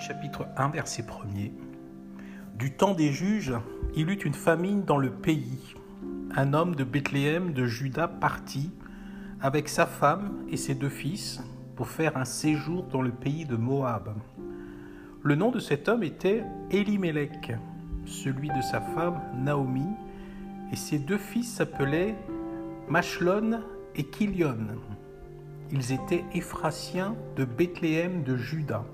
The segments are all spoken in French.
chapitre 1, verset 1er. Du temps des juges, il eut une famine dans le pays. Un homme de Bethléem de Juda partit avec sa femme et ses deux fils pour faire un séjour dans le pays de Moab. Le nom de cet homme était Elimelech, celui de sa femme Naomi, et ses deux fils s'appelaient Machlon et Kilion. Ils étaient Éphrasiens de Bethléem de Juda.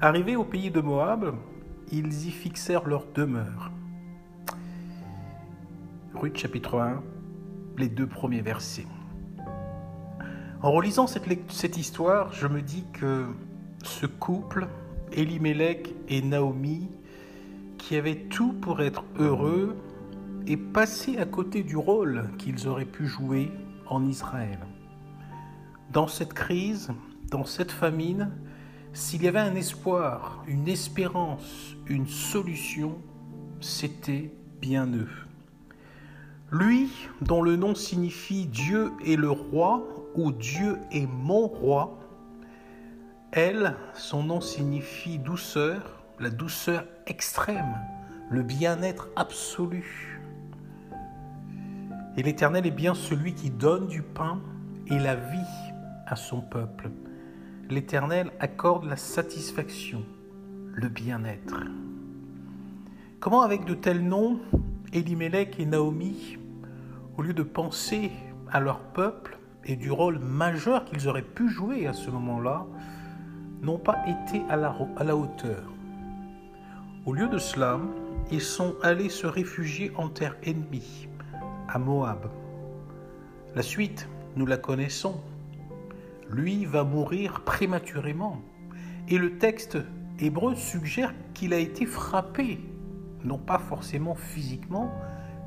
Arrivés au pays de Moab, ils y fixèrent leur demeure. Ruth chapitre 1, les deux premiers versets. En relisant cette, histoire, je me dis que ce couple, Elimelech et Naomi, qui avaient tout pour être heureux, est passé à côté du rôle qu'ils auraient pu jouer en Israël. Dans cette crise, dans cette famine, s'il y avait un espoir, une espérance, une solution, c'était bien eux. Lui, dont le nom signifie Dieu est le roi ou Dieu est mon roi, elle, son nom signifie douceur, la douceur extrême, le bien-être absolu. Et l'Éternel est bien celui qui donne du pain et la vie à son peuple. L'Éternel accorde la satisfaction, le bien-être. Comment avec de tels noms, Elimelech et Naomi, au lieu de penser à leur peuple et du rôle majeur qu'ils auraient pu jouer à ce moment-là, n'ont pas été à la, à la hauteur? Au lieu de cela, ils sont allés se réfugier en terre ennemie, à Moab. La suite, nous la connaissons lui va mourir prématurément. Et le texte hébreu suggère qu'il a été frappé, non pas forcément physiquement,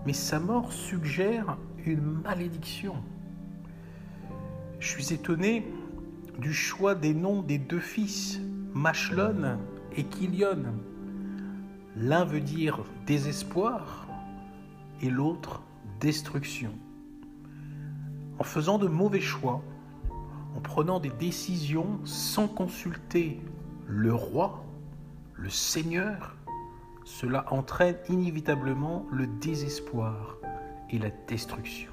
mais sa mort suggère une malédiction. Je suis étonné du choix des noms des deux fils, Machlon et Kilion. L'un veut dire désespoir et l'autre destruction. En faisant de mauvais choix, en prenant des décisions sans consulter le roi, le Seigneur, cela entraîne inévitablement le désespoir et la destruction.